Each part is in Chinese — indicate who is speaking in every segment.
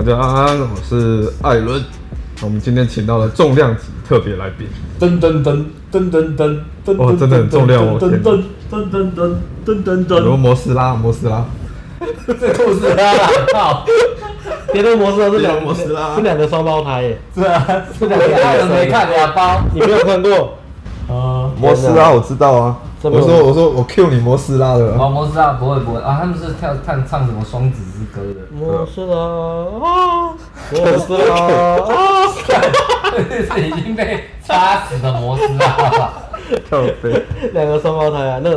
Speaker 1: 大家安，我是艾伦。我们今天请到了重量级特别来宾。
Speaker 2: 噔噔噔噔噔噔噔，
Speaker 1: 哦，真的很重量哦！
Speaker 2: 噔噔噔噔噔噔噔噔。
Speaker 1: 罗摩斯拉，摩斯拉。
Speaker 2: 这故事啊！靠！
Speaker 3: 别的摩斯拉是两
Speaker 1: 摩斯拉，
Speaker 3: 是两个双胞胎耶。
Speaker 2: 是啊，是两个。没看两包？
Speaker 3: 你没有看过？
Speaker 1: 啊，摩斯拉我知道啊。我说我说我 Q 你摩斯拉的。
Speaker 2: 哦，摩斯拉不会不会啊，他们是跳唱唱什么双子之歌的。
Speaker 3: 摩斯拉啊，摩斯拉啊，
Speaker 2: 这是已经被插死的摩斯拉了。
Speaker 1: 跳飞，
Speaker 3: 两个双胞胎啊，那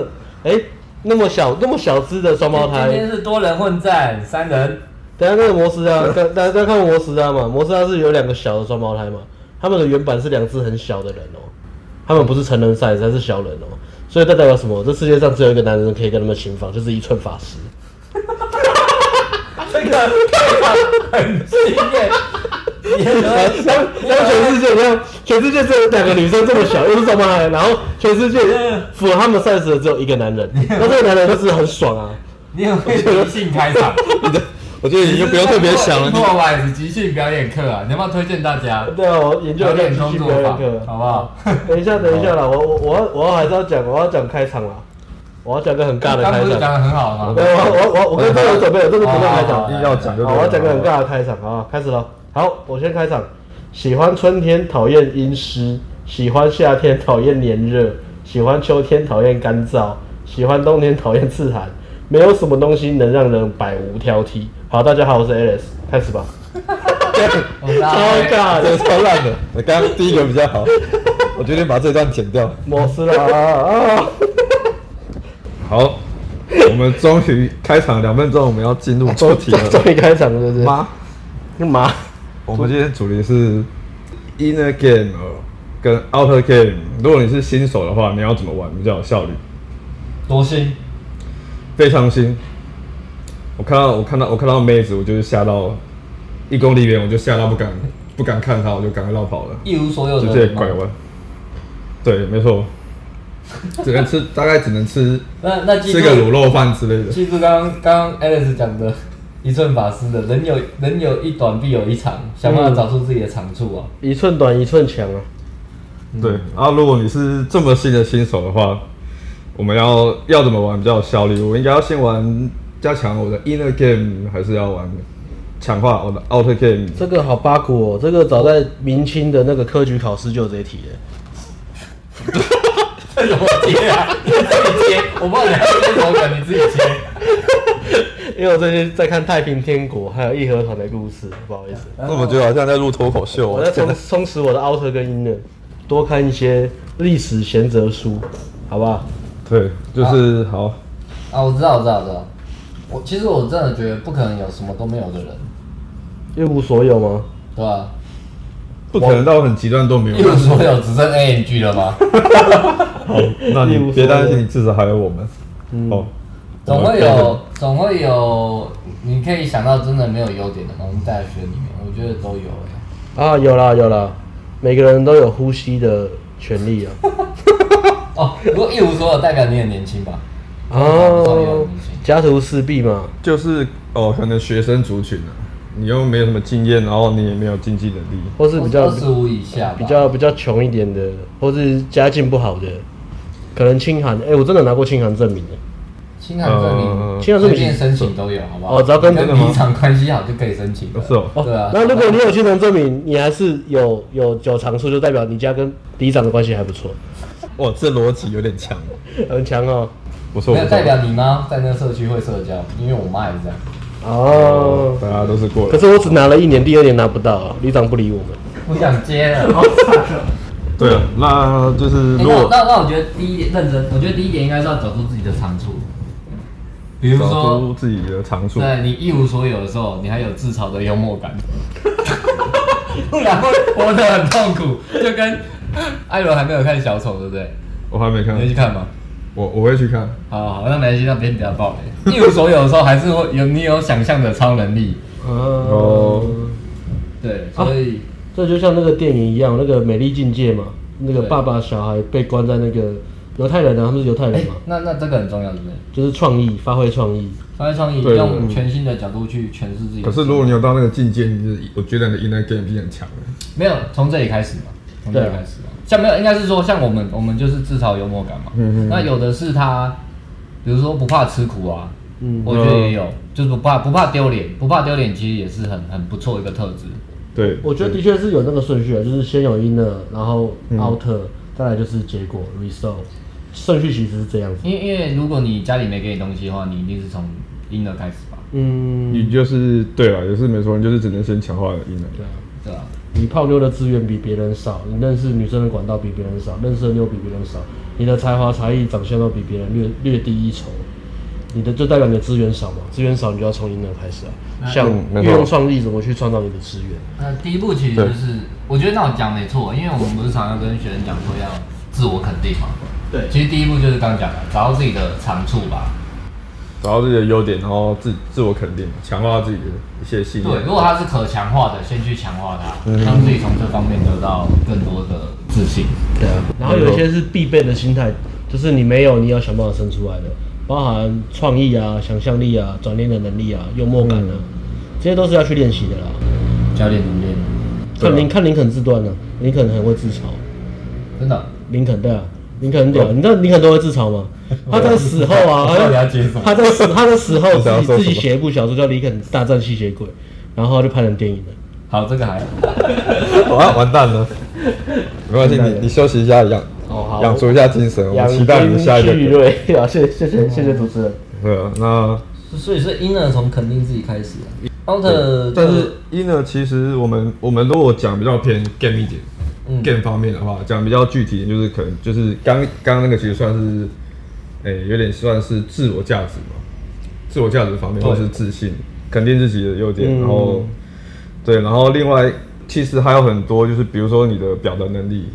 Speaker 3: 哎那么小那么小只的双胞胎。
Speaker 2: 今天是多人混战，三人。
Speaker 3: 等下那个摩斯拉，大家看摩斯拉嘛，摩斯拉是有两个小的双胞胎嘛，他们的原版是两只很小的人哦，他们不是成人 size，还是小人哦。所以这代表什么？这世界上只有一个男人可以跟他们行房，就是一寸法师。
Speaker 2: 这个很惊艳。
Speaker 3: 当当全世界，你看全世界只有两个女生这么小，又是双胞胎，然后全世界符合他们 size 的只有一个男人，那这个男人就是很爽啊！
Speaker 2: 你有没有即兴开场？
Speaker 1: 我觉得你就不用特别想了。
Speaker 2: 做完即兴表演课啊，你要不要推荐大家？
Speaker 3: 对啊，我研究一下即兴表演课，好不好？等一下，等一下啦，我我我要我还是要讲，我要讲开场啦，我要讲个很尬的开场。
Speaker 2: 讲的很好吗？
Speaker 3: 对，我我我我跟队友准备了，这是不用开场，
Speaker 1: 一定要讲。
Speaker 3: 好，我要讲个很尬的开场啊，开始了。好，我先开场。喜欢春天，讨厌阴湿；喜欢夏天，讨厌炎热；喜欢秋天，讨厌干燥；喜欢冬天，讨厌刺寒。没有什么东西能让人百无挑剔。好，大家好，我是 Alice，开始吧。超尬的，
Speaker 1: 超烂的。我刚刚第一个比较好，我决定把这段剪掉。
Speaker 3: 摩斯啦啊！
Speaker 1: 好，我们终于开场两分钟，我们要进入主题了。
Speaker 3: 终于开场了，是不是？
Speaker 1: 妈，
Speaker 3: 干嘛？
Speaker 1: 我们今天主题是 Inner Game 跟 Outer Game。如果你是新手的话，你要怎么玩比较有效率？
Speaker 2: 多新？
Speaker 1: 非常新。我看到我看到我看到妹子，我就是吓到一公里远，我就吓到不敢不敢看她，我就赶快绕跑了，
Speaker 2: 一无所有的
Speaker 1: 直接拐弯。对，没错，只能吃，大概只能吃
Speaker 2: 那那
Speaker 1: 吃个卤肉饭之类的。
Speaker 2: 记住刚刚刚 Alex 讲的一寸法师的人有人有一短必有一长，想办法找出自己的长处啊！
Speaker 3: 一寸短一寸强啊！
Speaker 1: 对，然后如果你是这么新的新手的话，我们要要怎么玩比较有效率？我应该要先玩。加强我的 inner game 还是要玩强化我的 outer game。
Speaker 3: 这个好八股哦，这个早在明清的那个科举考试就有这一题
Speaker 2: 耶。这怎么接啊？你自己接，我不知道你还有什么梗，你自己接。
Speaker 3: 因为我最近在看《太平天国》还有义和团的故事，不好意思。
Speaker 1: 那我觉得好像在录脱口秀。
Speaker 3: 我在充充实我的 outer 跟 inner，多看一些历史贤哲书，好不好？
Speaker 1: 对，就是好。
Speaker 2: 啊，我知道，我知道，我知道。我其实我真的觉得不可能有什么都没有的人，
Speaker 3: 一无所有吗？
Speaker 2: 对吧？
Speaker 1: 不可能到很极端都没有。
Speaker 2: 一无所有只剩 A N G 了吗？
Speaker 1: 好，那你别担心，你至少还有我们。哦，
Speaker 2: 总会有，总会有，你可以想到真的没有优点的吗？我们大学里面，我觉得都有。
Speaker 3: 啊，有啦有啦，每个人都有呼吸的权利啊。
Speaker 2: 哦，如果一无所有，代表你很年轻吧？
Speaker 3: 哦，家徒四壁嘛，
Speaker 1: 就是哦，可能学生族群啊，你又没有什么经验，然后你也没有经济能力，
Speaker 3: 或是比较
Speaker 2: 二十五以下，
Speaker 3: 比较比较穷一点的，或是家境不好的，可能清寒。哎、欸，我真的拿过清寒证明的，
Speaker 2: 清寒证明，清寒证明申请都有，好不好？
Speaker 3: 哦，只要跟
Speaker 2: 里长关系好就可以申请。
Speaker 1: 是哦，
Speaker 3: 对啊。那如果你有清寒证明，你还是有有有长处，就代表你家跟里长的关系还不错。
Speaker 1: 哇，这逻辑有点强，
Speaker 3: 很强哦。
Speaker 1: 不错，
Speaker 2: 没有代表你妈在那个社区会社交，因为我妈也是这样。
Speaker 3: 哦，
Speaker 1: 大家都是过来。
Speaker 3: 可是我只拿了一年，第二年拿不到啊，里长不理我们。
Speaker 2: 不想接了，
Speaker 1: 对啊，那就是如果
Speaker 2: 那那我觉得第一点认真，我觉得第一点应该是要找出自己的长处。比如说找出
Speaker 1: 自己的长处，
Speaker 2: 对，你一无所有的时候，你还有自嘲的幽默感，不然会活得很痛苦。就跟艾伦还没有看小丑，对不对？
Speaker 1: 我还没看，
Speaker 2: 你去看吗？
Speaker 1: 我我会去看，
Speaker 2: 好，好，那没关系，那别比较爆雷。一无所有的时候，还是会有你有想象的超能力。
Speaker 3: 哦，
Speaker 2: 对，所以、
Speaker 3: 啊、这就像那个电影一样，那个《美丽境界》嘛，那个爸爸小孩被关在那个犹太人啊，他们是犹太人嘛。
Speaker 2: 那那这个很重要，对不对？
Speaker 3: 就是创意，发挥创意，
Speaker 2: 发挥创意，用全新的角度去诠释自己。
Speaker 1: 可是如果你有到那个境界，你就是我觉得你的 inner game 已经很强了。
Speaker 2: 没有从这里开始嘛，从这里开始嘛。像没有，应该是说像我们，我们就是自嘲幽默感嘛。嗯嗯。那有的是他，比如说不怕吃苦啊，嗯，我觉得也有，就是不怕不怕丢脸，不怕丢脸，其实也是很很不错一个特质。
Speaker 1: 对，
Speaker 3: 我觉得的确是有那个顺序啊，就是先有 inner，然后 outer，再来就是结果 result，顺序其实是这样子。
Speaker 2: 因为因为如果你家里没给你东西的话，你一定是从 inner 开始吧？
Speaker 3: 嗯，
Speaker 1: 你就是对了，也是没错，你就是只能先强化 inner。
Speaker 3: 对啊，
Speaker 2: 对啊。
Speaker 3: 你泡妞的资源比别人少，你认识女生的管道比别人少，认识的妞比别人少，你的才华、才艺、长相都比别人略略低一筹，你的就代表你的资源少嘛？资源少，你就要从 inner 开始啊。像运用创意怎么去创造你的资源？
Speaker 2: 那第一步其实就是，我觉得那我讲没错，因为我们不是常常跟学生讲说要自我肯定嘛。对，其实第一步就是刚刚讲的，找到自己的长处吧。
Speaker 1: 找到自己的优点，然后自自我肯定，强化自己的一些信念。
Speaker 2: 对，如果它是可强化的，先去强化它，嗯、让自己从这方面得到更多的自信。
Speaker 3: 对啊，然后有一些是必备的心态，就是你没有，你要想办法生出来的，包含创意啊、想象力啊、转念的能力啊、幽默感啊，嗯、这些都是要去练习的啦。
Speaker 2: 教练怎么练？
Speaker 3: 看林看林肯自断呢，林肯很会自嘲，
Speaker 2: 真的。
Speaker 3: 林肯对啊。林肯很屌，你知道林肯都会自嘲吗？他在死后啊，他在死他在死后自己自己写一部小说叫《林肯大战吸血鬼》，然后就拍成电影了。
Speaker 2: 好，这个还
Speaker 1: 好，完完蛋了，没关系，你你休息一下，养养足一下精神，我们期待你下一个。
Speaker 3: 好，谢谢谢谢谢谢主持人。
Speaker 1: 对啊，那
Speaker 2: 所以是 inner 从肯定自己开始，outer
Speaker 1: 但是 inner 其实我们我们如果讲比较偏 game 一点。Game 方面的话，讲比较具体，就是可能就是刚刚那个其实算是，诶、欸，有点算是自我价值嘛，自我价值方面或是自信，肯定自己的优点，然后，对，然后另外其实还有很多，就是比如说你的表达能力，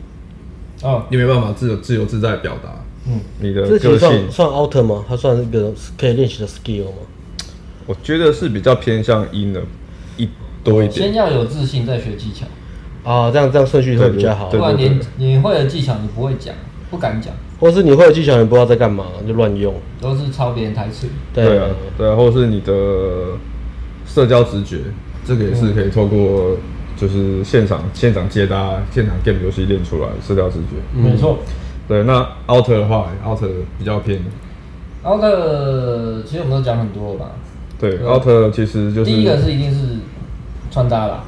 Speaker 1: 哦，你没办法自由自由自在表达，嗯，你的个性。
Speaker 3: 算算 outer 吗？它算一个可以练习的 skill 吗？
Speaker 1: 我觉得是比较偏向 inner 一多一点，
Speaker 2: 先要有自信，再学技巧。
Speaker 3: 啊，这样这样顺序会比较好。
Speaker 2: 不然你你会的技巧你不会讲，不敢讲，
Speaker 3: 或是你会的技巧你不知道在干嘛，就乱用，
Speaker 2: 都是抄别人台词。
Speaker 1: 对啊，对啊，或是你的社交直觉，这个也是可以透过就是现场现场接搭、现场 game 游戏练出来社交直觉。
Speaker 3: 没错。
Speaker 1: 对，那 outer 的话，outer 比较偏。
Speaker 2: outer 其实我们都讲很多了吧？
Speaker 1: 对，outer 其实就是
Speaker 2: 第一个是一定是穿搭啦。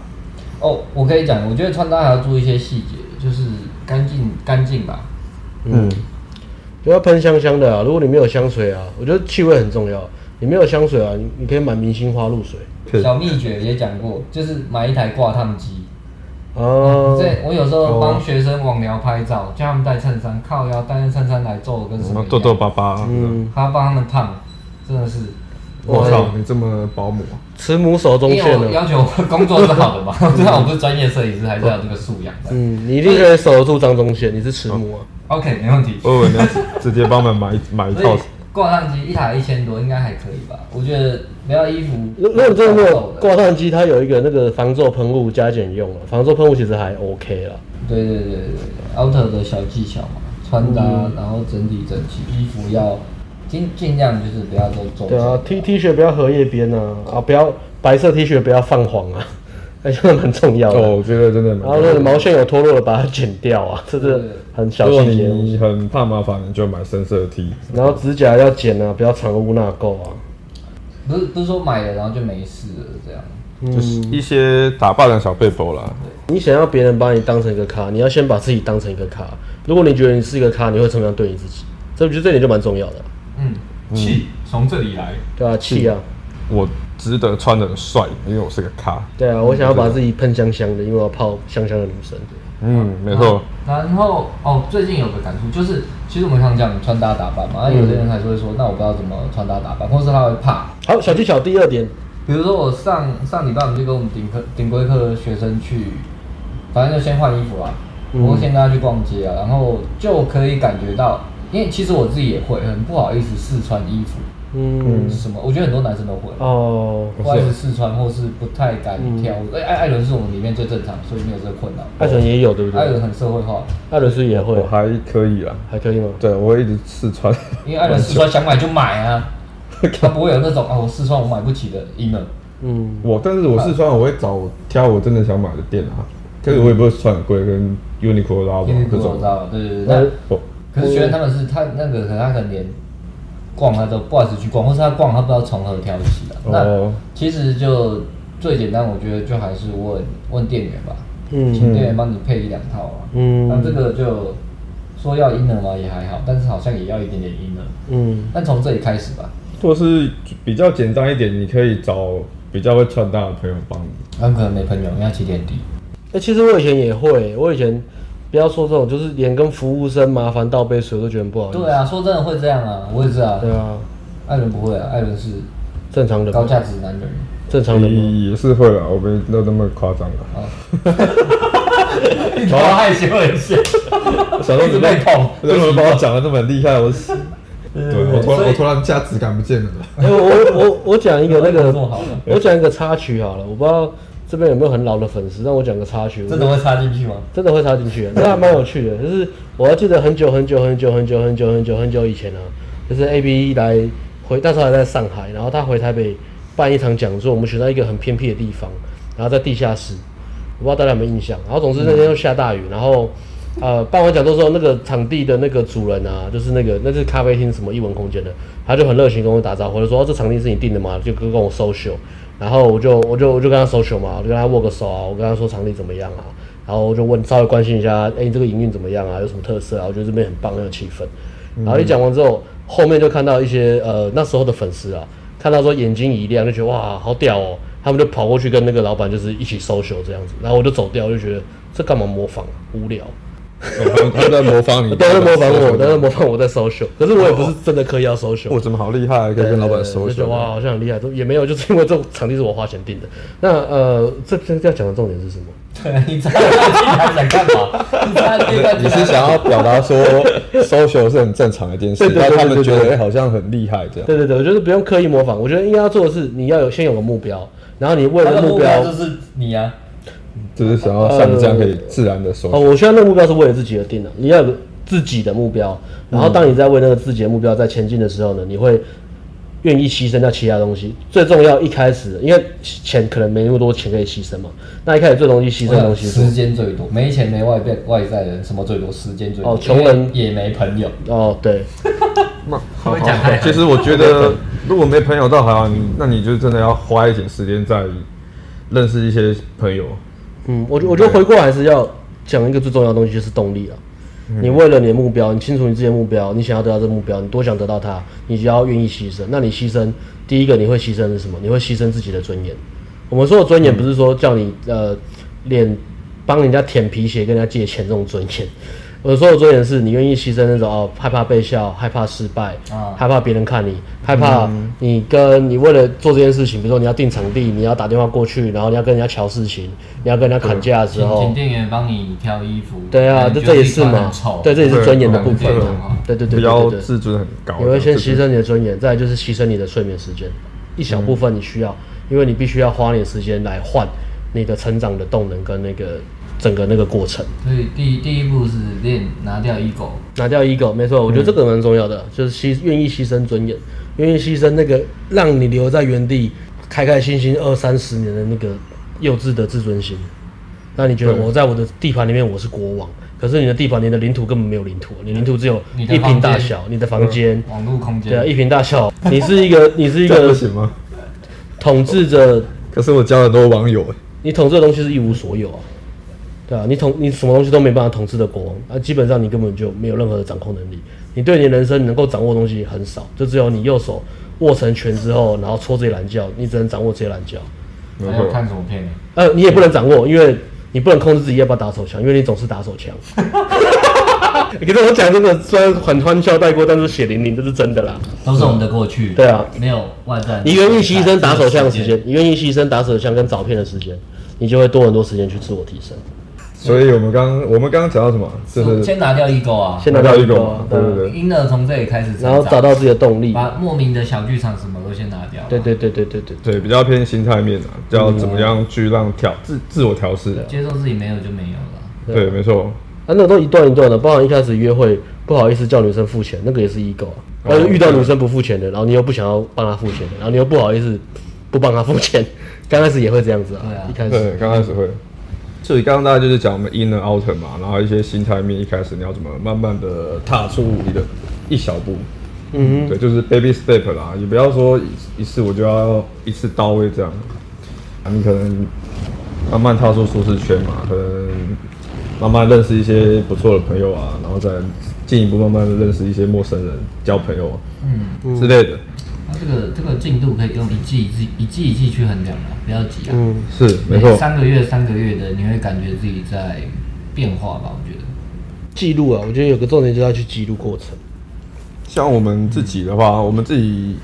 Speaker 2: 哦，我可以讲，我觉得穿搭还要注意一些细节，就是干净干净吧。
Speaker 3: 嗯，不要喷香香的啊！如果你没有香水啊，我觉得气味很重要。你没有香水啊，你你可以买明星花露水。
Speaker 2: 小秘诀也讲过，就是买一台挂烫机。哦。对、嗯，我有时候帮学生网聊拍照，叫他们带衬衫，靠腰带件衬衫来做，跟什么
Speaker 1: 皱皱巴巴。嗯。
Speaker 2: 他帮他们烫，真的是。
Speaker 1: 我操，你这么保姆，
Speaker 3: 慈母手中线的。
Speaker 2: 要求工作是好的嘛？虽然我不是专业摄影师，还是要这个素养的。
Speaker 3: 嗯，你一定可以守得住张中线，你是慈母啊。
Speaker 2: OK，没问题。
Speaker 1: 我直接帮我们买 买一套。
Speaker 2: 挂烫机一台一千多，应该还可以吧？我觉得没有衣服。
Speaker 3: 如果真的没有挂烫机，它有一个那个防皱喷雾加减用了，防皱喷雾其实还 OK 了。
Speaker 2: 对对对对，outer 的小技巧嘛，穿搭，然后整体整齐，衣服要。尽尽量就是不要都皱。
Speaker 3: 对啊，T T 恤不要荷叶边啊，啊不要白色 T 恤不要泛黄啊，那真的蛮重要的。
Speaker 1: 哦，我觉得真的。然
Speaker 3: 后那个毛线有脱落的，把它剪掉啊，这是很小细节。
Speaker 1: 你很怕麻烦，你就买深色的 T。
Speaker 3: 然后指甲要剪啊，不要藏污纳垢啊。
Speaker 2: 不是不是说买了然后就没事了这样。
Speaker 1: 嗯，就是一些打扮的小背包啦。
Speaker 3: 你想要别人把你当成一个咖，你要先把自己当成一个咖。如果你觉得你是一个咖，你会怎么样对你自己？这我觉得这点就蛮重要的。
Speaker 2: 嗯，气从这里来，
Speaker 3: 对啊，气啊！
Speaker 1: 我值得穿的很帅，因为我是个咖。
Speaker 3: 对啊，我想要把自己喷香香的，因为我要泡香香的女生。
Speaker 1: 嗯，没错。
Speaker 2: 然后哦，最近有个感触就是，其实我们常讲穿搭打扮嘛，那有的人还是会说，那我不知道怎么穿搭打扮，或是他会怕。
Speaker 3: 好，小技巧第二点，
Speaker 2: 比如说我上上礼拜我们就跟我们顶课顶规课的学生去，反正就先换衣服啊，我会先跟他去逛街啊，然后就可以感觉到。因为其实我自己也会很不好意思试穿衣服，嗯，什么？我觉得很多男生都会哦，不爱试穿或是不太敢挑。哎，艾艾伦是我们里面最正常，所以没有这个困扰。
Speaker 3: 艾伦也有对不对？
Speaker 2: 艾伦很社会化，
Speaker 3: 艾伦是也会，
Speaker 1: 还可以啊，
Speaker 3: 还可以吗？
Speaker 1: 对，我会一直试穿，
Speaker 2: 因为艾伦试穿想买就买啊，他不会有那种啊，我试穿我买不起的 inner。
Speaker 1: 嗯，我但是我试穿我会找挑我真的想买的店啊，可是我也不会穿很贵，跟 Uniqlo 拉吧这种。
Speaker 2: 对对对，那可是觉得他们是他那个可能他可能连。逛他都不好意思去逛，或是他逛他不知道从何挑起的。那其实就最简单，我觉得就还是问问店员吧，嗯，请店员帮你配一两套啊。嗯，那这个就说要 inner 嘛，也还好，但是好像也要一点点 inner。嗯，但从这里开始吧，
Speaker 1: 或是比较简单一点，你可以找比较会穿搭的朋友帮你。
Speaker 2: 很可能没朋友，因为他起点低。
Speaker 3: 哎，其实我以前也会，我以前。不要说这种，就是连跟服务生麻烦倒杯水我都觉得不好意思。
Speaker 2: 对啊，说真的会这样啊，我也是啊。
Speaker 3: 对啊，
Speaker 2: 艾伦不会啊，艾伦是
Speaker 3: 正常的
Speaker 2: 高价值男人。
Speaker 3: 正常的
Speaker 1: 也是会啊，我没有那么夸张啊。
Speaker 2: 哈好害羞一些。
Speaker 1: 小时候准备痛，为什么把我讲的那么厉害？我是，对我突然我突然价值感不见了。
Speaker 3: 哎我我我讲一个那个，我讲一个插曲好了，我不知道。这边有没有很老的粉丝？让我讲个插曲。
Speaker 2: 真的会插进去吗？
Speaker 3: 真的会插进去，那还蛮有趣的。就是我还记得很久很久很久很久很久很久很久以前呢、啊，就是 A B 来回，那时候还在上海，然后他回台北办一场讲座，我们选到一个很偏僻的地方，然后在地下室，我不知道大家有没有印象。然后总之那天又下大雨，然后呃办完讲座之后，那个场地的那个主人啊，就是那个那是咖啡厅什么艺文空间的，他就很热情跟我打招呼，就说、哦、这场地是你订的吗？就跟跟我 social。然后我就我就我就跟他 social 嘛，我就跟他握个手啊，我跟他说场地怎么样啊，然后我就问稍微关心一下，哎，你这个营运怎么样啊？有什么特色啊？我觉得这边很棒，很有气氛。然后一讲完之后，后面就看到一些呃那时候的粉丝啊，看到说眼睛一亮，就觉得哇好屌哦，他们就跑过去跟那个老板就是一起 social 这样子，然后我就走掉，我就觉得这干嘛模仿啊，无聊。
Speaker 1: 哦、他在模仿你，
Speaker 3: 都在模仿我，都在模仿我在 social，可是我也不是真的刻意要 social。
Speaker 1: 我怎么好厉害，可以跟老板 social？
Speaker 3: 哇，好像很厉害，都也没有，就是因为这种场地是我花钱订的。那呃，这这要讲的重点是什么？
Speaker 2: 对，你在还想干嘛？
Speaker 1: 你是想要表达说 social 是很正常的一件事，让他们觉得好像很厉害这样。
Speaker 3: 对对对，我觉得不用刻意模仿，我觉得应该要做的是，你要有先有个目标，然后你为了目标
Speaker 2: 就是你呀。
Speaker 1: 就是想要像你这样可以自然的说、呃、
Speaker 3: 哦，我现在那个目标是为了自己而定的。你要有自己的目标，然后当你在为那个自己的目标在前进的时候呢，你会愿意牺牲掉其他东西。最重要一开始，因为钱可能没那么多钱可以牺牲嘛。那一开始最容易牺牲的东西是
Speaker 2: 时间最多，没钱没外边外在的人，什么最多？时间最多。
Speaker 3: 哦，穷人
Speaker 2: 也没朋友。
Speaker 3: 哦，对。
Speaker 1: 那 好，好，好，其实我觉得，如果没朋友倒还好，你那你就真的要花一点时间在认识一些朋友。
Speaker 3: 嗯，我觉我觉得回过来还是要讲一个最重要的东西，就是动力啊。嗯、你为了你的目标，你清楚你自己的目标，你想要得到这个目标，你多想得到它，你就要愿意牺牲。那你牺牲，第一个你会牺牲是什么？你会牺牲自己的尊严。我们说的尊严，不是说叫你呃脸帮人家舔皮鞋跟人家借钱这种尊严。我说的尊严是你愿意牺牲那种哦，害怕被笑，害怕失败，啊、害怕别人看你，害怕你跟你为了做这件事情，比如说你要订场地，你要打电话过去，然后你要跟人家瞧事情，你要跟人家砍价的时候，
Speaker 2: 请店员帮你挑衣服。
Speaker 3: 对啊，这这也是嘛，对，这也是尊严的部分嘛。对对对对对，
Speaker 1: 不要自尊很高。
Speaker 3: 你会先牺牲你的尊严，再就是牺牲你的睡眠时间，一小部分你需要，因为你必须要花你的时间来换你的成长的动能跟那个。整个那个过程，
Speaker 2: 所以第第一步是练拿掉 ego，
Speaker 3: 拿掉 ego，没错，我觉得这个蛮重要的，嗯、就是牺愿意牺牲尊严，愿意牺牲那个让你留在原地开开心心二三十年的那个幼稚的自尊心。那你觉得我在我的地盘里面我是国王，可是你的地盘你的领土根本没有领土，你领土只有一平大小，你的房间，
Speaker 2: 网络空间，
Speaker 3: 对啊，一平大小，你是一个你是一个统治着，
Speaker 1: 可是我交了很多网友，
Speaker 3: 你统治的东西是一无所有啊。对啊，你统你什么东西都没办法统治的国王啊，基本上你根本就没有任何的掌控能力。你对你的人生能够掌握的东西很少，就只有你右手握成拳之后，然后搓这些懒觉，你只能掌握这些懒觉。
Speaker 2: 还有看什么片？
Speaker 3: 呃，你也不能掌握，因为你不能控制自己要不要打手枪，因为你总是打手枪。可是我讲真的，虽然很欢笑带过，但是血淋淋，这是真的啦。
Speaker 2: 都是我们的过去。
Speaker 3: 对啊，
Speaker 2: 没有外在。
Speaker 3: 你愿意牺牲打手枪的时间，你愿意牺牲打手枪跟找片的时间，你就会多很多时间去自我提升。
Speaker 1: 所以我们刚我们刚刚讲到什么？就是
Speaker 2: 先拿掉 ego 啊，
Speaker 3: 先拿掉 ego 啊，对对对。
Speaker 2: 婴儿从这里开始，
Speaker 3: 然后找到自己的动力，
Speaker 2: 把莫名的小剧场什么都先拿掉。
Speaker 3: 对对对对对对
Speaker 1: 对，比较偏心态面啊，叫怎么样去让调自自我调适，
Speaker 2: 接受自己没有就没有
Speaker 1: 了。对，没错。
Speaker 3: 啊，那都一段一段的，包含一开始约会不好意思叫女生付钱，那个也是 ego 啊。然后遇到女生不付钱的，然后你又不想要帮她付钱，然后你又不好意思不帮她付钱，刚开始也会这样子啊。对啊，一开始
Speaker 1: 对，刚开始会。所以刚刚大家就是讲我们 inner outer 嘛，然后一些心态面，一开始你要怎么慢慢的踏出你的一小步，嗯哼，对，就是 baby step 啦，也不要说一一次我就要一次到位这样，啊，你可能慢慢踏出舒适圈嘛，可能慢慢认识一些不错的朋友啊，然后再进一步慢慢的认识一些陌生人，交朋友，嗯。之类的。
Speaker 2: 这个这个进度可以用一季一季一季一季去衡量嘛，不要急啊。
Speaker 1: 嗯，是没错。
Speaker 2: 三个月三个月的，你会感觉自己在变化吧？我觉得
Speaker 3: 记录啊，我觉得有个重点就是要去记录过程。
Speaker 1: 像我们自己的话，嗯、我们自己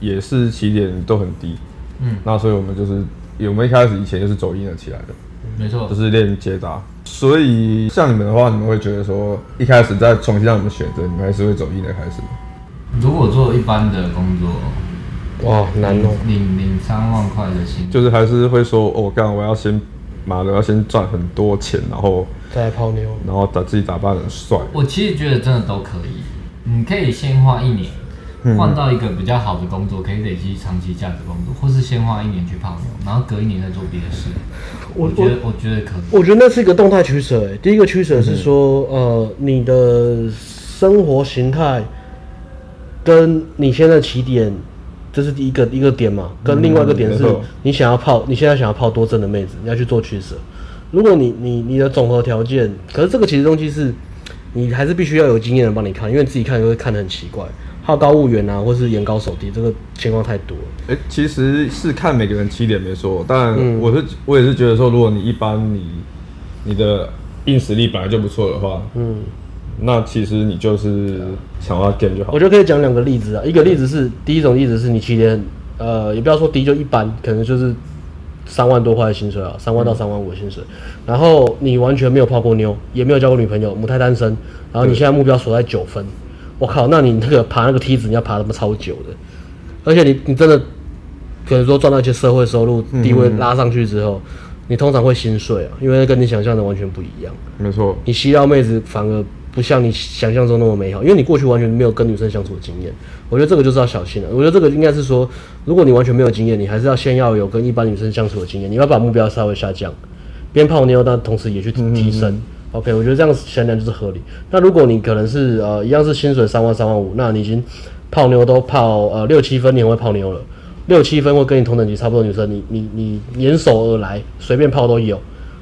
Speaker 1: 也是起点都很低，嗯，那所以我们就是我们一开始以前就是走音了起来的，
Speaker 2: 没错，
Speaker 1: 就是练接达。所以像你们的话，你们会觉得说一开始再重新让你们选择，你们还是会走音的开始。
Speaker 2: 如果做一般的工作，
Speaker 3: 哇，难哦，
Speaker 2: 领领三万块的薪，
Speaker 1: 就是还是会说，我、哦、干，我要先，妈的，要先赚很多钱，然后
Speaker 3: 再来泡妞，
Speaker 1: 然后把自己打扮很帅。
Speaker 2: 我其实觉得真的都可以，你可以先花一年，换到一个比较好的工作，可以累积长期价值工作，或是先花一年去泡妞，然后隔一年再做别的事。我，我觉得，我觉得可以。
Speaker 3: 我觉得那是一个动态取舍，哎，第一个取舍是说，嗯、呃，你的生活形态。跟你现在起点，这是第一个一个点嘛？跟另外一个点是，你想要泡，你现在想要泡多正的妹子，你要去做取舍。如果你你你的总和条件，可是这个其实东西是，你还是必须要有经验人帮你看，因为自己看就会看得很奇怪，好高骛远啊，或是眼高手低，这个情况太多了。
Speaker 1: 哎、欸，其实是看每个人起点没错，但我是、嗯、我也是觉得说，如果你一般你你的硬实力本来就不错的话，嗯。那其实你就是想要 game 就好。
Speaker 3: 我觉得可以讲两个例子啊，一个例子是第一种例子是你起点，呃，也不要说低就一般，可能就是三万多块的薪水啊，三万到三万五的薪水，然后你完全没有泡过妞，也没有交过女朋友，母胎单身，然后你现在目标锁在九分，我靠，那你那个爬那个梯子你要爬他妈超久的，而且你你真的可能说赚到一些社会收入地位拉上去之后，你通常会心碎啊，因为跟你想象的完全不一样。
Speaker 1: 没错，
Speaker 3: 你吸到妹子反而。不像你想象中那么美好，因为你过去完全没有跟女生相处的经验。我觉得这个就是要小心了。我觉得这个应该是说，如果你完全没有经验，你还是要先要有跟一般女生相处的经验。你要把目标稍微下降，边泡妞，但同时也去提升。嗯嗯 OK，我觉得这样想想就是合理。那如果你可能是呃一样是薪水三万三万五，那你已经泡妞都泡呃六七分，你很会泡妞了。六七分或跟你同等级差不多女生，你你你联手而来，随便泡都有，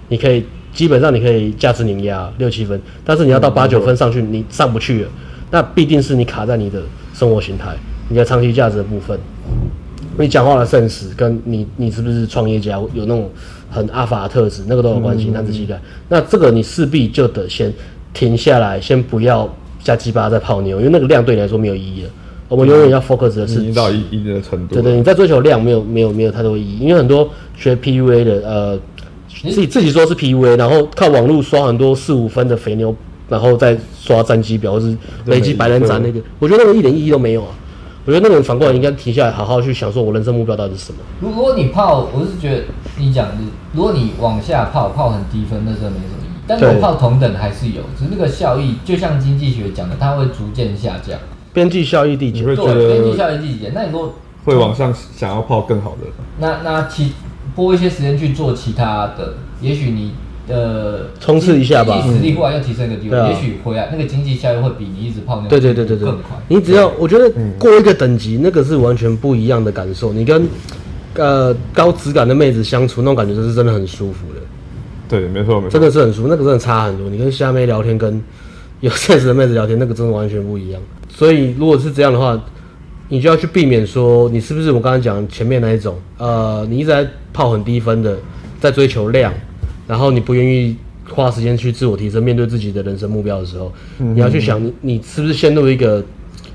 Speaker 3: 你可以。基本上你可以价值碾压六七分，但是你要到八九分上去，你上不去了，那必定是你卡在你的生活形态，你的长期价值的部分，你讲话的 sense 跟你你是不是创业家有那种很阿法的特质，那个都有关系。男子气概，那这个你势必就得先停下来，先不要加鸡巴再泡妞，因为那个量对你来说没有意义了。我们永远要 focus 的是
Speaker 1: 已经到一一定的程度。
Speaker 3: 对对，你在追求量没有没有没有太多意义，因为很多学 PUA 的呃。自己自己说是 PUA，然后靠网络刷很多四五分的肥牛，然后再刷战绩表，或是累积白人斩那个，我觉得那个一点意义都没有啊。我觉得那个人反过来应该停下来，好好去想，说我人生目标到底是什么。
Speaker 2: 如果你泡，我是觉得你讲的，如果你往下泡，泡很低分，那真的没什么意义。但是我泡同等还是有，只是那个效益，就像经济学讲的，它会逐渐下降。
Speaker 3: 边际效益递减，
Speaker 1: 对，
Speaker 2: 边际效益递减。那你如果
Speaker 1: 会往上想要泡更好的，
Speaker 2: 那那其。拨一些时间去做其他的，也许你呃
Speaker 3: 冲刺一下吧，
Speaker 2: 实力忽然又提升一个地方，嗯、也许回来那个经济效益会比你一直泡那个
Speaker 3: 对对对对对更快。你只要我觉得过一个等级，那个是完全不一样的感受。你跟呃高质感的妹子相处，那种感觉就是真的很舒服的。
Speaker 1: 对，没错没错，
Speaker 3: 真的是很舒服，那个真的差很多。你跟虾妹聊天，跟有 现实的妹子聊天，那个真的完全不一样。所以如果是这样的话。你就要去避免说，你是不是我刚才讲前面那一种，呃，你一直在泡很低分的，在追求量，然后你不愿意花时间去自我提升，面对自己的人生目标的时候，嗯、你要去想，你你是不是陷入一个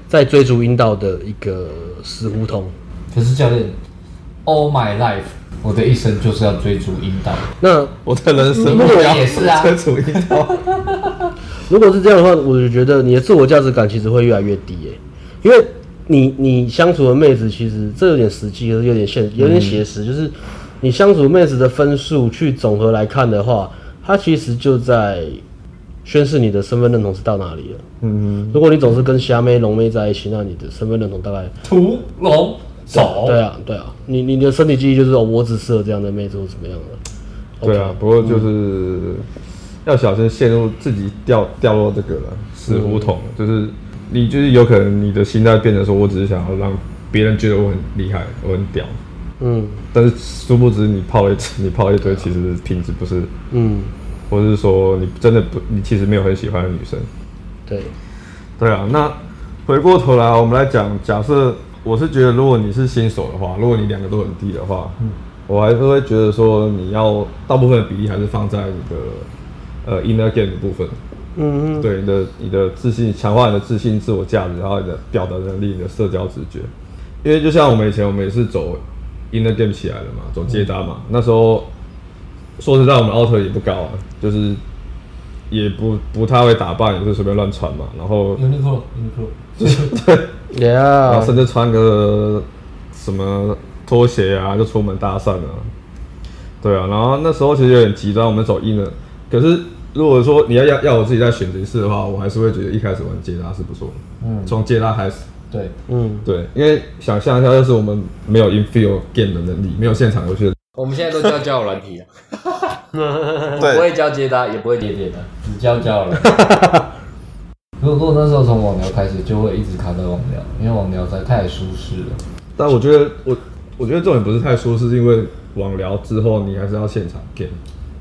Speaker 3: 在追逐阴道的一个死胡同？
Speaker 2: 可是教练，All my life，我的一生就是要追逐阴道。
Speaker 3: 那
Speaker 1: 我的人生
Speaker 2: 目标也是啊，
Speaker 1: 追逐阴道。
Speaker 3: 如果是这样的话，我就觉得你的自我价值感其实会越来越低耶，因为你你相处的妹子其实这有点实际，有点现有点写实，就是你相处妹子的分数去总和来看的话，它其实就在宣示你的身份认同是到哪里了。嗯，如果你总是跟虾妹龙妹在一起，那你的身份认同大概
Speaker 2: 屠龙手。
Speaker 3: 对啊，对啊，你你的身体记忆就是哦，我只适合这样的妹子或怎么样的。
Speaker 1: 对啊，不过就是要小心陷入自己掉掉落这个了死胡同，就是你就是有可能你的心态变成说，我只是想要让别人觉得我很厉害，我很屌。嗯，但是殊不知你泡了一你泡了一堆，其实品质不是嗯。或者是说你真的不，你其实没有很喜欢的女生。
Speaker 3: 对，
Speaker 1: 对啊。那回过头来，我们来讲，假设我是觉得，如果你是新手的话，如果你两个都很低的话，嗯，我还是会觉得说，你要大部分的比例还是放在你的呃 inner game 的部分。嗯嗯。对，你的你的自信，强化你的自信、自我价值，然后你的表达能力、你的社交直觉。因为就像我们以前，我们也是走 inner game 起来的嘛，走接搭嘛，嗯、那时候。说实在，我们 outer 也不高啊，就是也不不太会打扮，也是随便乱穿嘛。然后
Speaker 2: Uniqlo，Uniqlo，
Speaker 1: 对，Yeah，然后甚至穿个什么拖鞋啊，就出门搭讪了。对啊，然后那时候其实有点极端，我们走 inner。可是如果说你要要要我自己再选择一次的话，我还是会觉得一开始玩接搭是不错的。嗯，从接搭开始。
Speaker 2: 对，
Speaker 1: 嗯，对，因为想象一下，要是我们没有 in-field game 的能力，没有现场游戏的。
Speaker 2: 我们现在都教交友软体了，对，不会教接搭，也不会叠叠的，只教交友软体。如果说那时候从网聊开始，就会一直卡在网聊，因为网聊实在太舒适了。
Speaker 1: 但我觉得，我我觉得重点不是太舒适，是因为网聊之后你还是要现场 game。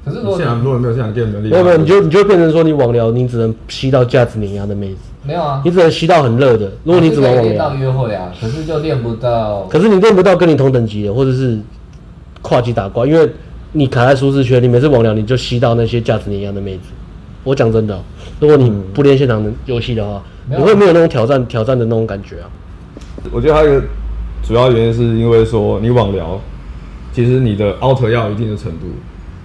Speaker 1: 可是现场如果没有现场能力，
Speaker 3: 没有没有，你就你就变成说你网聊，你只能吸到价值碾压的妹子。
Speaker 2: 没有啊，
Speaker 3: 你只能吸到很热的。如果你只能网聊，
Speaker 2: 到约会啊，可是就练不到。
Speaker 3: 可是你练不到跟你同等级的，或者是。跨级打怪，因为你卡在舒适圈，你每次网聊你就吸到那些价值碾压的妹子。我讲真的、喔，如果你不练现场的游戏的话，嗯、你会没有那种挑战挑战的那种感觉啊。
Speaker 1: 我觉得还有一个主要原因是因为说你网聊，其实你的 outer 要有一定的程度，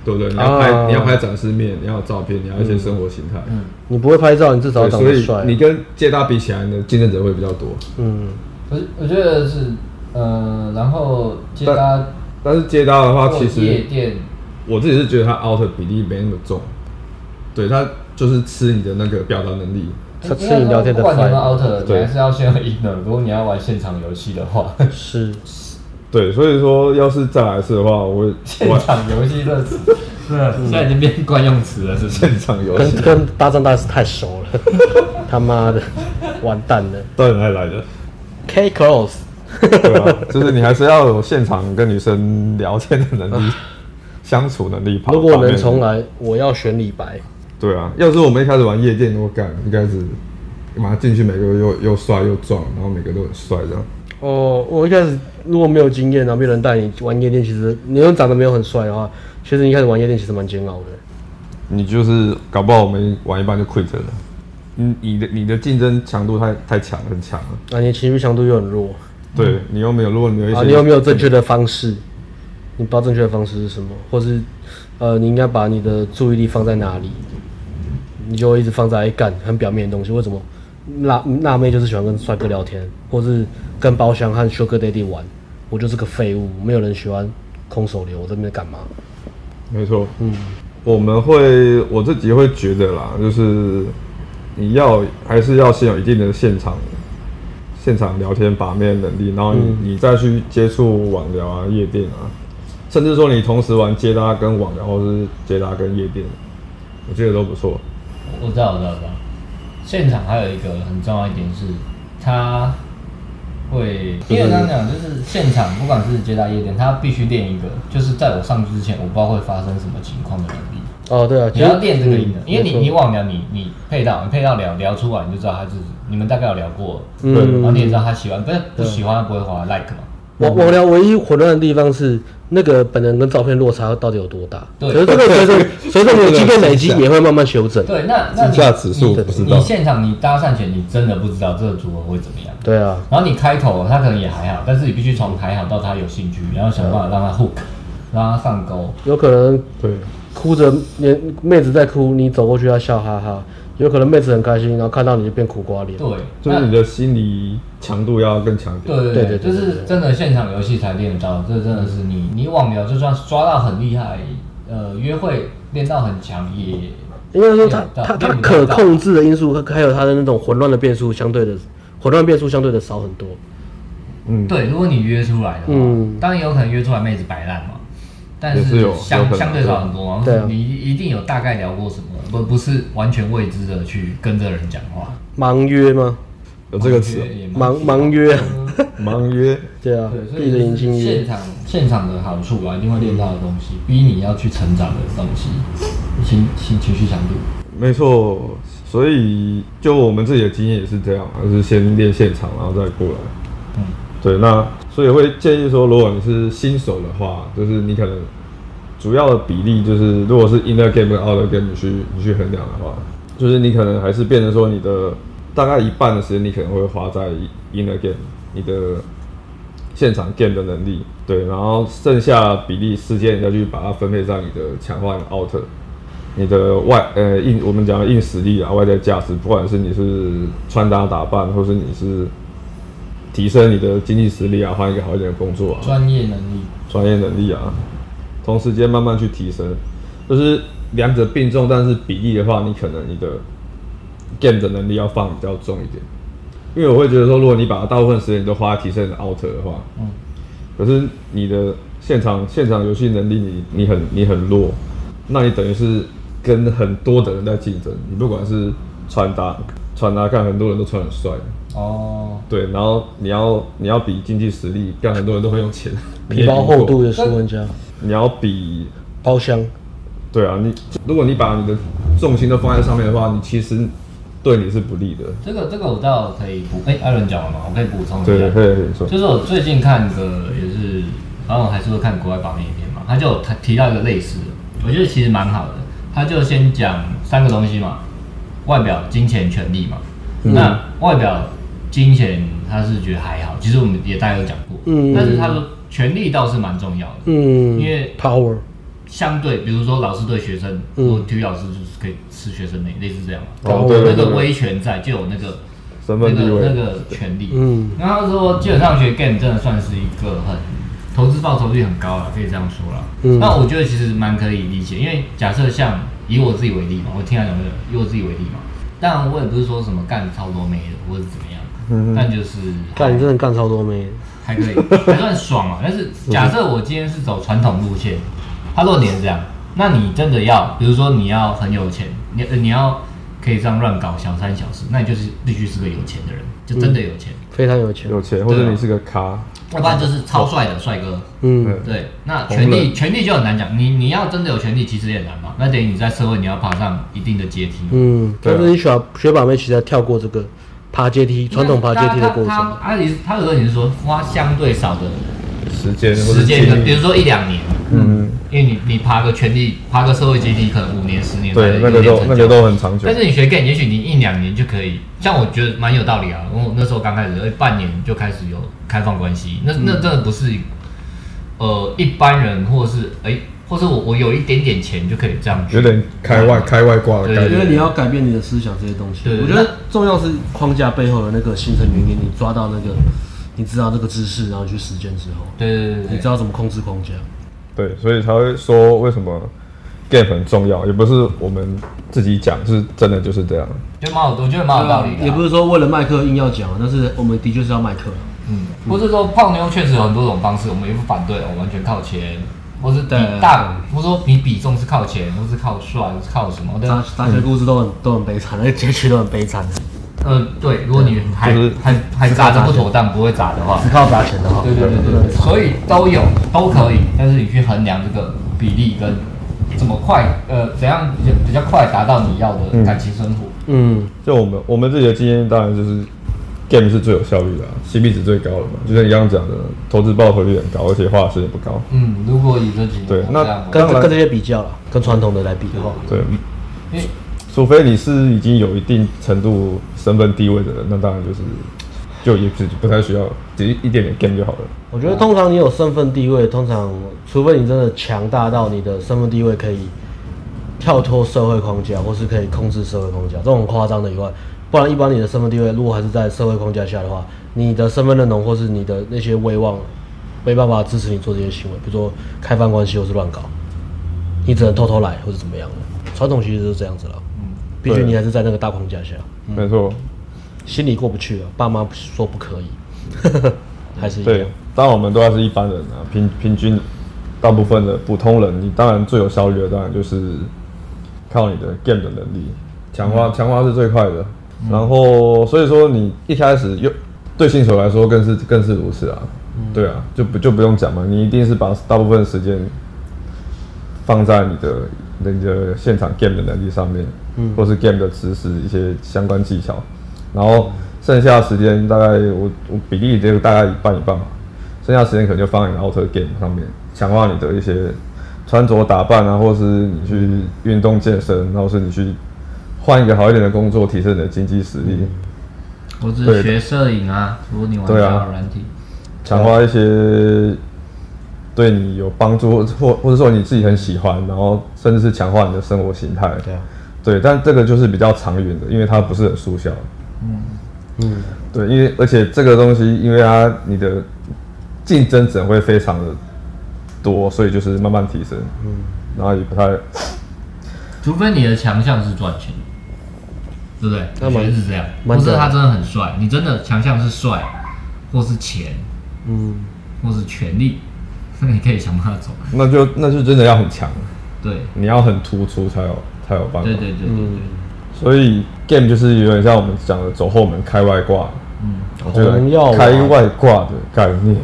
Speaker 1: 对不对？你要拍、啊、你要拍展示面，你要有照片，你要一些生活形态。嗯，嗯
Speaker 3: 你不会拍照，你至少要长得帅、啊。
Speaker 1: 你跟街搭比起来呢，竞争者会比较多。
Speaker 2: 嗯，我我觉得是，呃，然后接搭。
Speaker 1: 但是接搭的话，其实店我自己是觉得它 outer 比例没那么重，对，它就是吃你的那个表达能力，
Speaker 3: 它吃你聊天的。
Speaker 2: 不管你用 outer，你还是要先用 inner。如果你要玩现场游戏的话，
Speaker 3: 是，
Speaker 1: 对，所以说要是再来一次的话，我会
Speaker 2: 现场游戏这词，是，现在已经变惯用词了，是现场游戏。
Speaker 3: 跟跟大张大师太熟了，他妈的，完蛋了，
Speaker 1: 到底哪里来的
Speaker 3: ？K close。
Speaker 1: 对啊，就是你还是要有现场跟女生聊天的能力，相处能力。
Speaker 3: 如果能重来，我要选李白。
Speaker 1: 对啊，要是我们一开始玩夜店，我干应该是马上进去，每个又又帅又壮，然后每个都很帅这样。
Speaker 3: 哦，我一开始如果没有经验，然后没有人带你玩夜店，其实你又长得没有很帅的话，其实一开始玩夜店其实蛮煎熬的。
Speaker 1: 你就是搞不好我们玩一半就 quit 了。你你的你的竞争强度太太强，很强了。
Speaker 3: 那你情绪强度又很弱。
Speaker 1: 对你又没有，如果你没有一些，啊，
Speaker 3: 你又没有正确的方式，你不知道正确的方式是什么，或是，呃，你应该把你的注意力放在哪里，你就会一直放在干很表面的东西。为什么辣辣妹就是喜欢跟帅哥聊天，或是跟包厢和 Sugar Daddy 玩？我就是个废物，没有人喜欢空手流，我这边干嘛？
Speaker 1: 没错，嗯，我们会我自己会觉得啦，就是你要还是要先有一定的现场。现场聊天把妹能力，然后你你再去接触网聊啊、夜店啊，甚至说你同时玩接搭跟网聊，或是接搭跟夜店，我觉得都不错。
Speaker 2: 我知道，我知道，我知道。现场还有一个很重要一点是，他会，因为刚刚讲就是现场不管是接搭夜店，他必须练一个，就是在我上去之前，我不知道会发生什么情况的能力。
Speaker 3: 哦，对啊，
Speaker 2: 你要练这个音的，因为你你网聊你你配到你配到聊聊出来，你就知道他是你们大概有聊过，嗯，然后你也知道他喜欢，不是不喜欢不会划 like 嘛，
Speaker 3: 我我聊唯一混乱的地方是那个本人跟照片落差到底有多大？
Speaker 2: 对，
Speaker 3: 可是这个随着随着你的经验累积也会慢慢修正。
Speaker 2: 对，那那
Speaker 1: 自驾指数不知道。
Speaker 2: 你现场你搭讪前你真的不知道这个组合会怎么样。
Speaker 3: 对啊。
Speaker 2: 然后你开头他可能也还好，但是你必须从还好到他有兴趣，然后想办法让他 hook，让他上钩。
Speaker 3: 有可能
Speaker 1: 对，
Speaker 3: 哭着连妹子在哭，你走过去要笑哈哈。有可能妹子很开心，然后看到你就变苦瓜脸。
Speaker 2: 对，
Speaker 1: 就是你的心理强度要更强。
Speaker 2: 对对对，就是真的现场游戏才练得到，这真的是你你网聊就算抓到很厉害，呃，约会练到很强也。
Speaker 3: 应该说他他他可控制的因素，还有他的那种混乱的变数，相对的混乱变数相对的少很多。
Speaker 2: 嗯，对，如果你约出来的话，嗯，当然有可能约出来妹子摆烂嘛。但是相相对少很多嘛，你一定有大概聊过什么，不不是完全未知的去跟这个人讲话。
Speaker 3: 盲约吗？
Speaker 1: 有这个词？
Speaker 3: 盲盲约，
Speaker 1: 盲约，
Speaker 3: 对啊。
Speaker 2: 对，所以现场现场的好处啊，一定会练到的东西，逼你要去成长的东西，情情情绪强度。
Speaker 1: 没错，所以就我们自己的经验也是这样，就是先练现场，然后再过来。对，那。所以会建议说，如果你是新手的话，就是你可能主要的比例就是，如果是 inner game 跟 outer game 你去你去衡量的话，就是你可能还是变成说，你的大概一半的时间你可能会花在 inner game，你的现场 game 的能力，对，然后剩下比例时间你再去把它分配在你的强化你的 out，你的外呃硬我们讲硬实力啊，外在价值，不管是你是穿搭打扮，或是你是。提升你的经济实力啊，换一个好一点的工作啊，
Speaker 2: 专业能力，
Speaker 1: 专业能力啊，同时间慢慢去提升，就是两者并重，但是比例的话，你可能你的 game 的能力要放比较重一点，因为我会觉得说，如果你把大部分时间都花在提升你的 outer 的话，嗯，可是你的现场现场游戏能力你你很你很弱，那你等于是跟很多的人在竞争，你不管是穿搭穿搭看很多人都穿很帅。哦，对，然后你要你要比经济实力，干很多人都会用钱。
Speaker 3: 皮包厚度的说文家，
Speaker 1: 你要比
Speaker 3: 包厢。
Speaker 1: 对啊，你如果你把你的重心都放在上面的话，你其实对你是不利的。
Speaker 2: 这个这个我倒可以补，哎，艾伦讲了吗？我可以补充一下。
Speaker 1: 对，可以可以说。
Speaker 2: 就是我最近看个也是，然后还是会看国外保面影片嘛，他就提提到一个类似的，我觉得其实蛮好的。他就先讲三个东西嘛，外表、金钱、权利嘛。嗯、那外表。金钱他是觉得还好，其实我们也大家有讲过，嗯，但是他说权力倒是蛮重要的，嗯，因为 power 相对，比如说老师对学生，我体育老师就是可以吃学生的，类似这样嘛，哦，对，那个威权在就有那个那个那个权利，嗯，然后他说基本上学 game 真的算是一个很投资报酬率很高了，可以这样说了，嗯，那我觉得其实蛮可以理解，因为假设像以我自己为例嘛，我听他讲的以我自己为例嘛，当然我也不是说什么干超多没的或者怎么样。但就是
Speaker 3: 干，你真的干超多妹，
Speaker 2: 还可以，还算爽嘛。但是 假设我今天是走传统路线，他说你是这样，那你真的要，比如说你要很有钱，你你要可以这样乱搞小三小四，那你就是必须是个有钱的人，就真的有钱，
Speaker 3: 非常有钱，
Speaker 1: 有钱，或者你是个咖，
Speaker 2: 要不然就是超帅的帅哥。嗯，对。那权力权力就很难讲，你你要真的有权力，其实也难嘛。那等于你在社会你要爬上一定的阶梯。
Speaker 3: 嗯，但是你学学把妹其实跳过这个。爬阶梯，传统爬阶梯的过程。他
Speaker 2: 他他，他有个你是说花相对少的
Speaker 1: 时间，
Speaker 2: 时间，比如说一两年，嗯，因为你你爬个权力，爬个社会阶梯，可能五年、十年，
Speaker 1: 对，那个都那个都很长久。
Speaker 2: 但是你学 game，也许你一两年就可以，像我觉得蛮有道理啊。我那时候刚开始，半年就开始有开放关系，那那真的不是，呃，一般人或者是哎。欸或者我我有一点点钱就可以这样，
Speaker 1: 有点开外开外挂的感觉。
Speaker 3: 因为你要改变你的思想这些东西。对，我觉得重要是框架背后的那个形成原因，你抓到那个，你知道这个知识，然后去实践之后，
Speaker 2: 对对对，
Speaker 3: 你知道怎么控制框架。
Speaker 1: 对，所以才会说为什么 game 很重要，也不是我们自己讲，就是真的就是这样。
Speaker 2: 就蛮有，我觉得蛮有道理的。
Speaker 3: 也不是说为了卖课硬要讲，但是我们的确是要卖课。
Speaker 2: 嗯，不是说泡妞确实有很多种方式，我们也不反对，我完全靠钱。或是比大，或者说你比重是靠钱，或是靠帅，或是靠什么？
Speaker 3: 大大学故事都很都很悲惨，那结局都很悲惨。
Speaker 2: 呃，对，如果你还还还砸的不妥当，不会砸的话，
Speaker 3: 只靠砸钱的话，
Speaker 2: 对对对对，所以都有都可以，但是你去衡量这个比例跟怎么快，呃，怎样比较比较快达到你要的感情生活。
Speaker 1: 嗯，就我们我们自己的经验，当然就是 game 是最有效率的、啊、，CP 值最高的嘛。就像你刚刚讲的，投资报酬率很高，而且花的时间不高。
Speaker 2: 嗯，如果以这几年
Speaker 1: 对，那
Speaker 3: 跟跟这些比较了，跟传统的来比的话，
Speaker 1: 对，因为除非你是已经有一定程度身份地位的人，那当然就是就也是不太需要，只一点点 game 就好了。
Speaker 3: 我觉得通常你有身份地位，通常除非你真的强大到你的身份地位可以跳脱社会框架，或是可以控制社会框架，这种夸张的以外。不然，一般你的身份地位如果还是在社会框架下的话，你的身份认同或是你的那些威望，没办法支持你做这些行为，比如说开放关系或是乱搞，你只能偷偷来或是怎么样的。传统其实是这样子了，毕竟你还是在那个大框架下，
Speaker 1: 没错，
Speaker 3: 心里过不去了，爸妈说不可以，还是。
Speaker 1: 对，当然我们都还是一般人啊，平平均大部分的普通人，你当然最有效率的当然就是靠你的 game 的能力，强化强化是最快的。然后，所以说你一开始又对新手来说更是更是如此啊，嗯、对啊，就不就不用讲嘛，你一定是把大部分时间放在你的你的现场 game 的能力上面，嗯，或是 game 的知识一些相关技巧，然后剩下的时间大概我我比例就大概一半一半嘛，剩下的时间可能就放在你的 auto game 上面，强化你的一些穿着打扮啊，或是你去运动健身，然后是你去。换一个好一点的工作，提升你的经济实力。
Speaker 2: 我只是学摄影啊，如果你玩交友软体，
Speaker 1: 强化一些对你有帮助，或或者说你自己很喜欢，然后甚至是强化你的生活形态。对啊，对，但这个就是比较长远的，因为它不是很速效。嗯嗯，对，因为而且这个东西，因为它你的竞争者会非常的多，所以就是慢慢提升。嗯，然后也不太，
Speaker 2: 除非你的强项是赚钱。对不对？我觉得是这样，不是他真的很帅，你真的强项是帅，或是钱，嗯，或是权力，那你可以想办法走。
Speaker 1: 那就那就真的要很强，
Speaker 2: 对，
Speaker 1: 你要很突出才有才有办法。
Speaker 2: 对对对对对。
Speaker 1: 所以 game 就是有点像我们讲的走后门开外挂，嗯，红药开外挂的概念。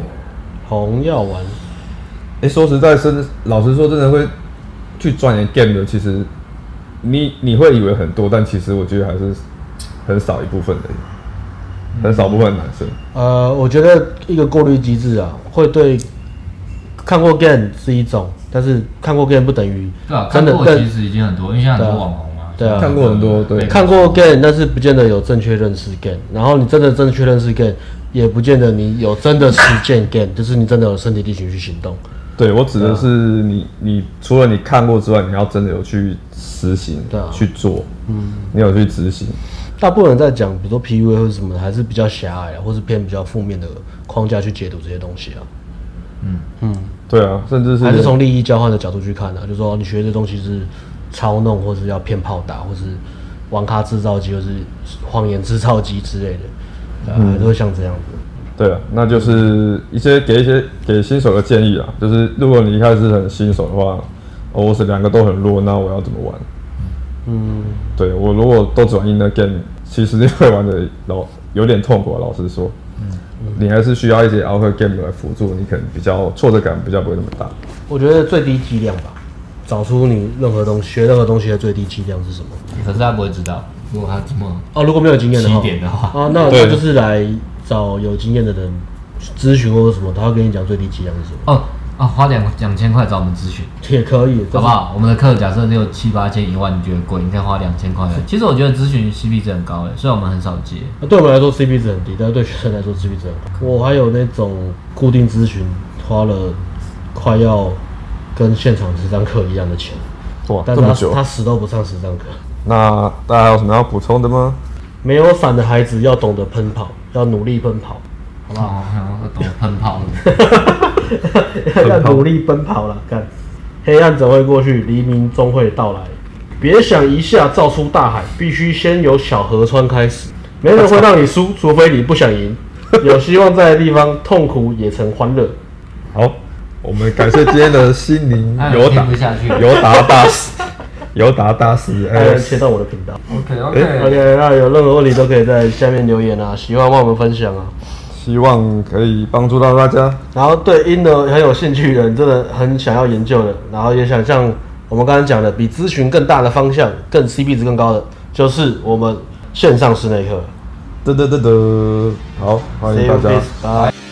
Speaker 3: 红药丸，
Speaker 1: 哎，说实在，真老实说，真的会去钻研 game 的，其实。你你会以为很多，但其实我觉得还是很少一部分的，很少部分男生。
Speaker 3: 呃，我觉得一个过滤机制啊，会对看过 game 是一种，但是看过 game 不等于
Speaker 2: 对啊，看过其实已经很多，因为现在很多网红嘛，
Speaker 3: 对啊，
Speaker 1: 看过很多，对，
Speaker 3: 看过 game，但是不见得有正确认识 game，然后你真的正确认识 game，也不见得你有真的实践 game，就是你真的有身体力行去行动。
Speaker 1: 对，我指的是你，你除了你看过之外，你要真的有去实行，对啊，去做，嗯，你有去执行。
Speaker 3: 大部分人在讲，比如说 PUA 或者什么的，还是比较狭隘啊，或是偏比较负面的框架去解读这些东西啊。
Speaker 1: 嗯。嗯，对啊，甚至是
Speaker 3: 还是从利益交换的角度去看啊，就是说你学这东西是操弄，或是要骗炮打，或是网咖制造机，或是谎言制造机之类的，啊，嗯，都会像这样子。
Speaker 1: 对啊，那就是一些给一些给新手的建议啊，就是如果你一开始很新手的话，我是两个都很弱，那我要怎么玩？嗯，对，我如果都只玩 inner game，其实你会玩的老有点痛苦啊，老实说，嗯，你还是需要一些 outer game 来辅助，你可能比较挫折感比较不会那么大。
Speaker 3: 我觉得最低剂量吧，找出你任何东西学任何东西的最低剂量是什么？
Speaker 2: 可是他不会知道，如果他这么
Speaker 3: 哦，如果没有经验的话，
Speaker 2: 点的话
Speaker 3: 啊，那那就是来。找有经验的人咨询或者什么，他会跟你讲最低剂量是什么。
Speaker 2: 哦哦，花两两千块找我们咨询
Speaker 3: 也可以，
Speaker 2: 好不好？我们的课假设六七八千一万，你觉得贵？你可以花两千块。其实我觉得咨询 CP 值很高诶，虽然我们很少接。
Speaker 3: 对我们来说 CP 值很低，但是对学生来说 CP 值很高。我还有那种固定咨询，花了快要跟现场十张课一样的钱。
Speaker 1: 哇，
Speaker 3: 但是他他死都不上十张课。
Speaker 1: 那大家有什么要补充的吗？
Speaker 3: 没有伞的孩子要懂得奔跑。要努力奔跑，好不好？
Speaker 2: 要懂奔跑，
Speaker 3: 要努力奔跑了。看，黑暗总会过去，黎明终会到来。别想一下造出大海，必须先由小河川开始。没人会让你输，除非你不想赢。有希望在的地方，痛苦也成欢乐。
Speaker 1: 好，我们感谢今天的心灵友达，友达大师。友达大师，哎，
Speaker 3: 切到我的频道。
Speaker 2: OK OK
Speaker 3: OK，那有任何问题都可以在下面留言啊，喜欢帮我们分享啊，
Speaker 1: 希望可以帮助到大家。
Speaker 3: 然后对 Inner 很有兴趣的人，真的很想要研究的，然后也想像我们刚才讲的，比咨询更大的方向，更 CP 值更高的，就是我们线上室内课。
Speaker 1: 嘚嘚嘚嘚，好，欢迎大家。
Speaker 3: 拜。